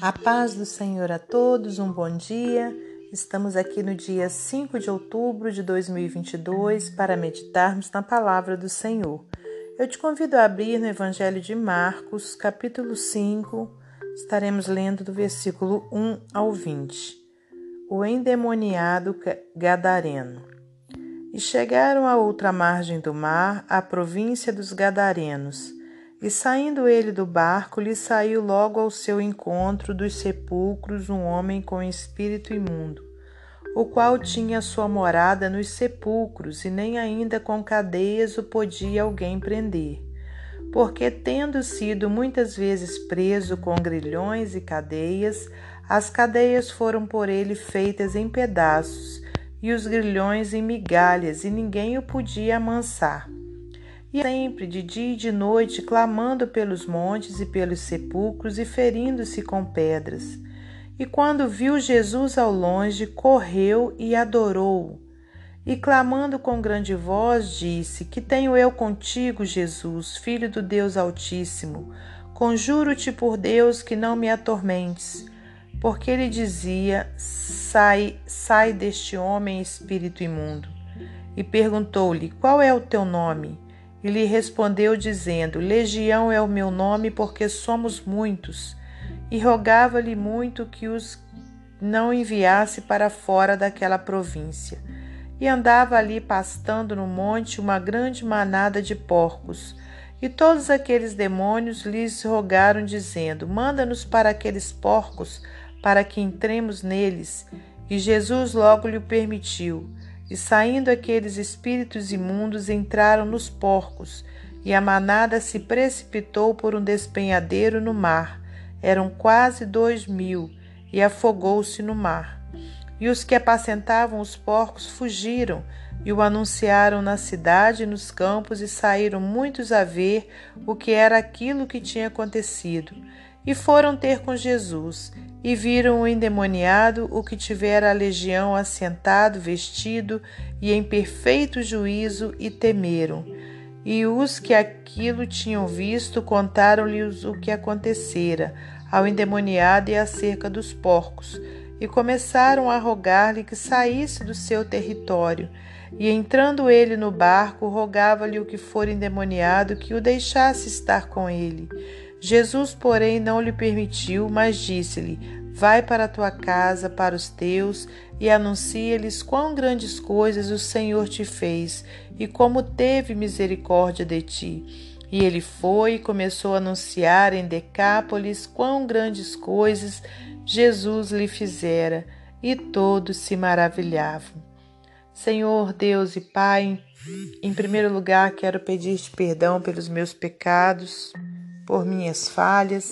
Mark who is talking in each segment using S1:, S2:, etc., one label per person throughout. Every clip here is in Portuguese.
S1: A paz do Senhor a todos, um bom dia. Estamos aqui no dia 5 de outubro de 2022 para meditarmos na palavra do Senhor. Eu te convido a abrir no Evangelho de Marcos, capítulo 5, estaremos lendo do versículo 1 ao 20. O endemoniado gadareno. E chegaram à outra margem do mar, à província dos Gadarenos. E saindo ele do barco, lhe saiu logo ao seu encontro dos sepulcros um homem com espírito imundo, o qual tinha sua morada nos sepulcros, e nem ainda com cadeias o podia alguém prender. Porque, tendo sido muitas vezes preso com grilhões e cadeias, as cadeias foram por ele feitas em pedaços, e os grilhões em migalhas, e ninguém o podia amansar e sempre de dia e de noite clamando pelos montes e pelos sepulcros e ferindo-se com pedras. E quando viu Jesus ao longe, correu e adorou. E clamando com grande voz, disse: Que tenho eu contigo, Jesus, filho do Deus Altíssimo? Conjuro-te por Deus que não me atormentes. Porque ele dizia: Sai, sai deste homem, espírito imundo. E perguntou-lhe: Qual é o teu nome? E lhe respondeu, dizendo: Legião é o meu nome, porque somos muitos. E rogava-lhe muito que os não enviasse para fora daquela província. E andava ali pastando no monte uma grande manada de porcos. E todos aqueles demônios lhes rogaram, dizendo: Manda-nos para aqueles porcos, para que entremos neles. E Jesus logo lhe permitiu. E saindo aqueles espíritos imundos entraram nos porcos, e a manada se precipitou por um despenhadeiro no mar. Eram quase dois mil, e afogou-se no mar. E os que apacentavam os porcos fugiram, e o anunciaram na cidade e nos campos, e saíram muitos a ver o que era aquilo que tinha acontecido. E foram ter com Jesus, e viram o endemoniado, o que tivera a legião assentado, vestido e em perfeito juízo, e temeram. E os que aquilo tinham visto contaram-lhes o que acontecera ao endemoniado e acerca dos porcos, e começaram a rogar-lhe que saísse do seu território. E entrando ele no barco, rogava-lhe o que for endemoniado que o deixasse estar com ele. Jesus, porém, não lhe permitiu, mas disse-lhe: Vai para a tua casa, para os teus, e anuncia-lhes quão grandes coisas o Senhor te fez e como teve misericórdia de ti. E ele foi e começou a anunciar em Decápolis quão grandes coisas Jesus lhe fizera, e todos se maravilhavam. Senhor Deus e Pai, em primeiro lugar quero pedir-te perdão pelos meus pecados por minhas falhas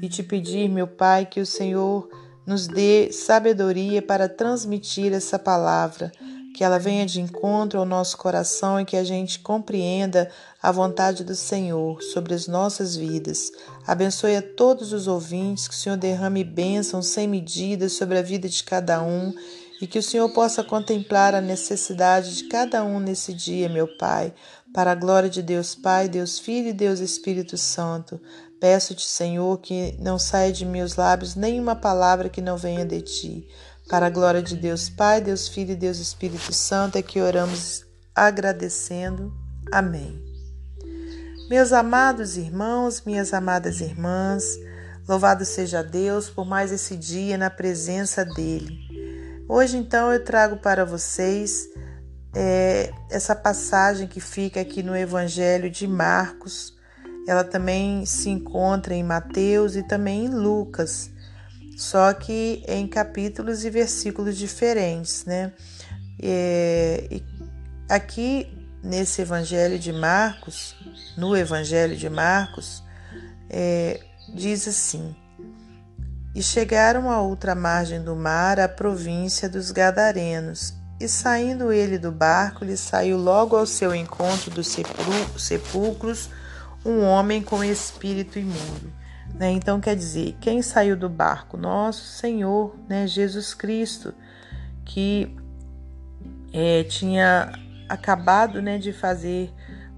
S1: e te pedir, meu Pai, que o Senhor nos dê sabedoria para transmitir essa palavra, que ela venha de encontro ao nosso coração e que a gente compreenda a vontade do Senhor sobre as nossas vidas. Abençoe a todos os ouvintes, que o Senhor derrame bênçãos sem medida sobre a vida de cada um e que o Senhor possa contemplar a necessidade de cada um nesse dia, meu Pai, para a glória de Deus Pai, Deus Filho e Deus Espírito Santo. Peço-te, Senhor, que não saia de meus lábios nenhuma palavra que não venha de ti. Para a glória de Deus Pai, Deus Filho e Deus Espírito Santo é que oramos agradecendo. Amém. Meus amados irmãos, minhas amadas irmãs, louvado seja Deus por mais esse dia na presença dEle. Hoje, então, eu trago para vocês é, essa passagem que fica aqui no Evangelho de Marcos. Ela também se encontra em Mateus e também em Lucas, só que em capítulos e versículos diferentes, né? É, aqui nesse Evangelho de Marcos, no Evangelho de Marcos, é, diz assim. E chegaram à outra margem do mar, à província dos Gadarenos. E saindo ele do barco, lhe saiu logo ao seu encontro dos sepulcros um homem com espírito imundo. Né? Então, quer dizer, quem saiu do barco? Nosso Senhor, né? Jesus Cristo, que é, tinha acabado né, de fazer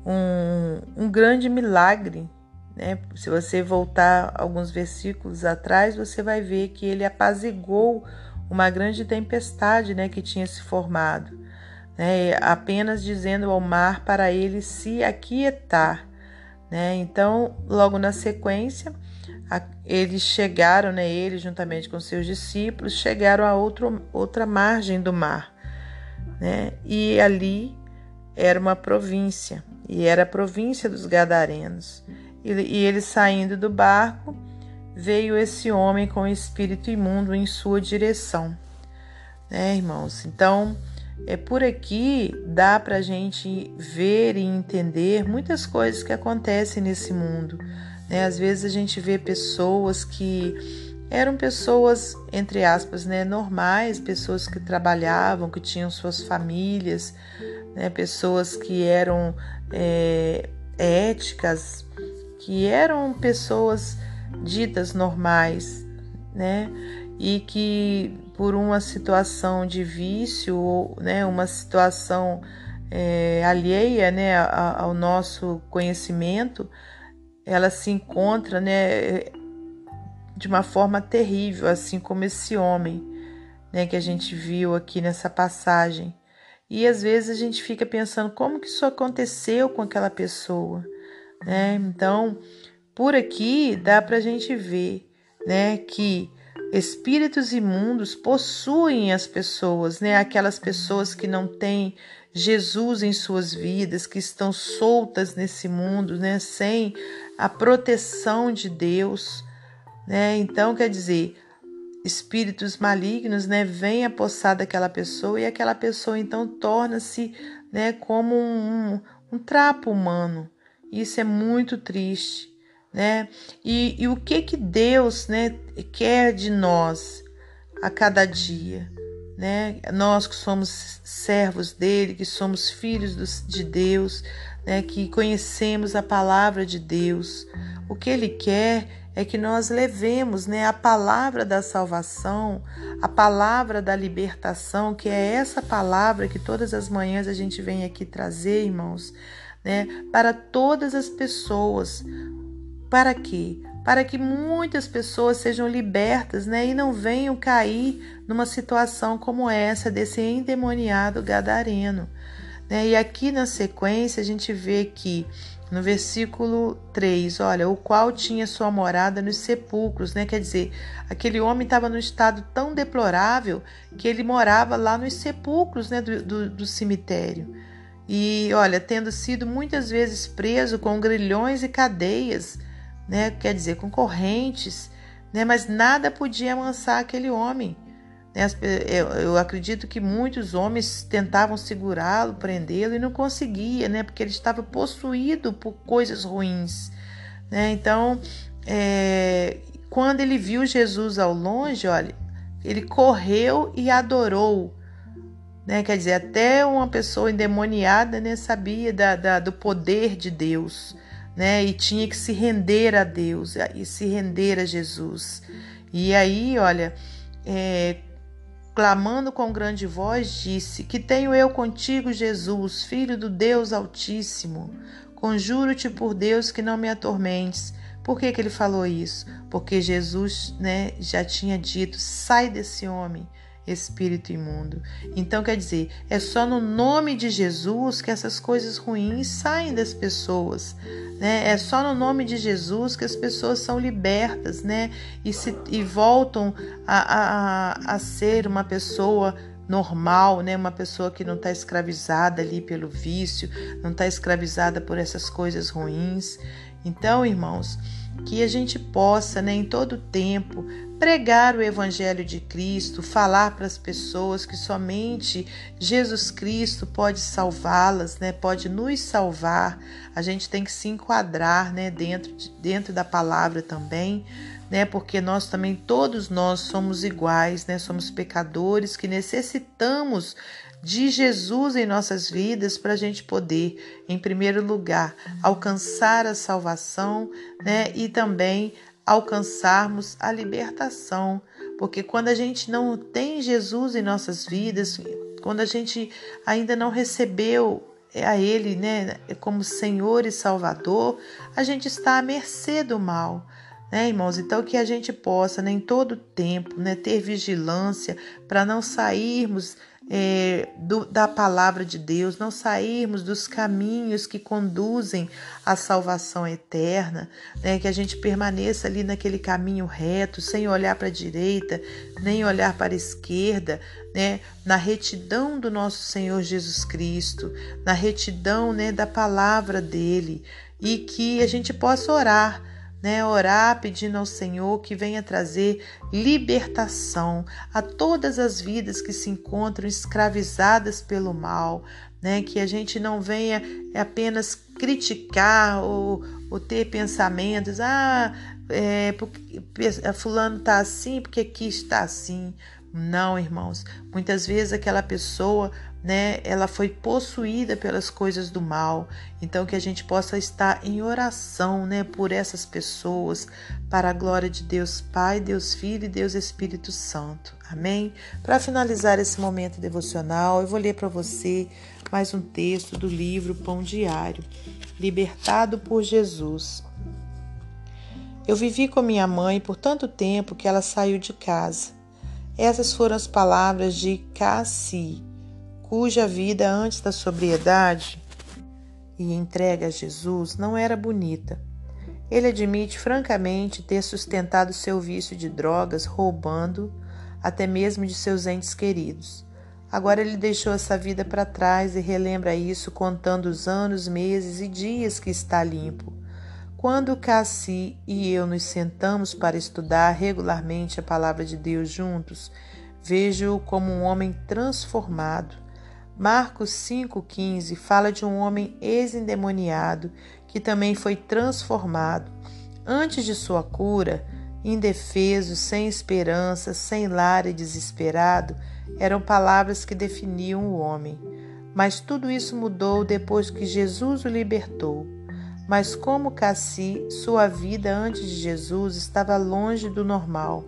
S1: um, um grande milagre Né? Se você voltar alguns versículos atrás, você vai ver que ele apazigou uma grande tempestade né, que tinha se formado, né? apenas dizendo ao mar para ele se aquietar. Né? Então, logo na sequência, a, eles chegaram, né, ele juntamente com seus discípulos, chegaram a outro, outra margem do mar. Né? E ali era uma província, e era a província dos Gadarenos. E, e ele saindo do barco, veio esse homem com espírito imundo em sua direção. Né, irmãos? Então, é por aqui dá para a gente ver e entender muitas coisas que acontecem nesse mundo. Né? Às vezes a gente vê pessoas que eram pessoas, entre aspas, né, normais, pessoas que trabalhavam, que tinham suas famílias, né, pessoas que eram é, éticas, que eram pessoas ditas normais, né? E que por uma situação de vício, né, uma situação é, alheia, né, ao nosso conhecimento, ela se encontra, né, de uma forma terrível, assim como esse homem, né, que a gente viu aqui nessa passagem. E às vezes a gente fica pensando como que isso aconteceu com aquela pessoa, né? Então, por aqui dá para a gente ver, né, que espíritos imundos possuem as pessoas, né? Aquelas pessoas que não têm Jesus em suas vidas, que estão soltas nesse mundo, né? Sem a proteção de Deus, né? Então, quer dizer, espíritos malignos, né, vêm apossar daquela pessoa e aquela pessoa então torna-se, né, como um, um trapo humano. Isso é muito triste né? E, e o que que Deus, né, quer de nós a cada dia, né? Nós que somos servos dele, que somos filhos de Deus, né, que conhecemos a palavra de Deus. O que ele quer é que nós levemos, né, a palavra da salvação, a palavra da libertação, que é essa palavra que todas as manhãs a gente vem aqui trazer, irmãos, né, para todas as pessoas, para quê? Para que muitas pessoas sejam libertas né, e não venham cair numa situação como essa desse endemoniado gadareno. Né? E aqui na sequência a gente vê que no versículo 3, olha, o qual tinha sua morada nos sepulcros, né? Quer dizer, aquele homem estava num estado tão deplorável que ele morava lá nos sepulcros né, do, do, do cemitério. E olha, tendo sido muitas vezes preso com grilhões e cadeias, né? quer dizer, com correntes, né? mas nada podia amansar aquele homem. Né? Eu acredito que muitos homens tentavam segurá-lo, prendê-lo e não conseguia, né? porque ele estava possuído por coisas ruins. Né? Então, é, quando ele viu Jesus ao longe, olha, ele correu e adorou. Né? Quer dizer, até uma pessoa endemoniada né, sabia da, da, do poder de Deus né? E tinha que se render a Deus e se render a Jesus. E aí, olha, é, clamando com grande voz, disse: Que tenho eu contigo, Jesus, filho do Deus Altíssimo? Conjuro-te por Deus que não me atormentes. Por que, que ele falou isso? Porque Jesus né, já tinha dito: sai desse homem espírito imundo. Então, quer dizer, é só no nome de Jesus que essas coisas ruins saem das pessoas. Né? É só no nome de Jesus que as pessoas são libertas né? e, se, e voltam a, a, a ser uma pessoa normal, né? Uma pessoa que não está escravizada ali pelo vício, não está escravizada por essas coisas ruins. Então, irmãos, que a gente possa, né, em todo tempo, pregar o Evangelho de Cristo, falar para as pessoas que somente Jesus Cristo pode salvá-las, né, pode nos salvar. A gente tem que se enquadrar né, dentro, de, dentro da palavra também, né, porque nós também, todos nós somos iguais, né, somos pecadores que necessitamos de Jesus em nossas vidas para a gente poder, em primeiro lugar, alcançar a salvação, né? E também alcançarmos a libertação, porque quando a gente não tem Jesus em nossas vidas, quando a gente ainda não recebeu a Ele, né, como Senhor e Salvador, a gente está à mercê do mal. Né, irmãos? Então, que a gente possa, né, em todo tempo, né, ter vigilância para não sairmos é, do, da palavra de Deus, não sairmos dos caminhos que conduzem à salvação eterna, né? que a gente permaneça ali naquele caminho reto, sem olhar para a direita, nem olhar para a esquerda, né? na retidão do nosso Senhor Jesus Cristo, na retidão né, da palavra dele, e que a gente possa orar né? Orar pedindo ao Senhor que venha trazer libertação a todas as vidas que se encontram escravizadas pelo mal, né? Que a gente não venha apenas criticar ou, ou ter pensamentos, ah, é, porque, fulano está assim porque aqui está assim. Não, irmãos. Muitas vezes aquela pessoa né, ela foi possuída pelas coisas do mal. Então que a gente possa estar em oração, né, por essas pessoas, para a glória de Deus Pai, Deus Filho e Deus Espírito Santo. Amém? Para finalizar esse momento devocional, eu vou ler para você mais um texto do livro Pão Diário, Libertado por Jesus. Eu vivi com minha mãe por tanto tempo que ela saiu de casa. Essas foram as palavras de Cassi cuja vida antes da sobriedade e entrega a Jesus não era bonita. Ele admite francamente ter sustentado seu vício de drogas, roubando até mesmo de seus entes queridos. Agora ele deixou essa vida para trás e relembra isso contando os anos, meses e dias que está limpo. Quando Cassi e eu nos sentamos para estudar regularmente a palavra de Deus juntos, vejo-o como um homem transformado Marcos 5,15 fala de um homem ex-endemoniado que também foi transformado. Antes de sua cura, indefeso, sem esperança, sem lar e desesperado, eram palavras que definiam o homem. Mas tudo isso mudou depois que Jesus o libertou. Mas como Cassi, sua vida antes de Jesus estava longe do normal.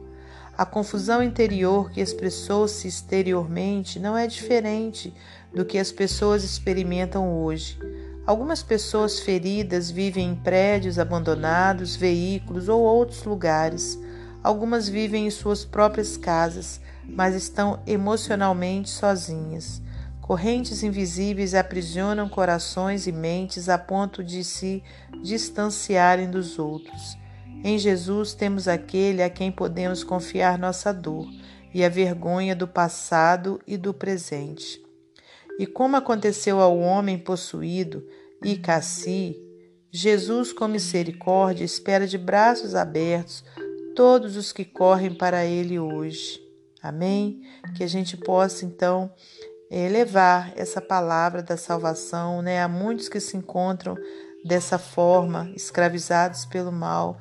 S1: A confusão interior que expressou-se exteriormente não é diferente do que as pessoas experimentam hoje. Algumas pessoas feridas vivem em prédios abandonados, veículos ou outros lugares. Algumas vivem em suas próprias casas, mas estão emocionalmente sozinhas. Correntes invisíveis aprisionam corações e mentes a ponto de se distanciarem dos outros. Em Jesus temos aquele a quem podemos confiar nossa dor e a vergonha do passado e do presente. E como aconteceu ao homem possuído, e Cassi, Jesus, com misericórdia, espera de braços abertos todos os que correm para Ele hoje. Amém? Que a gente possa, então, levar essa palavra da salvação né, a muitos que se encontram dessa forma, escravizados pelo mal,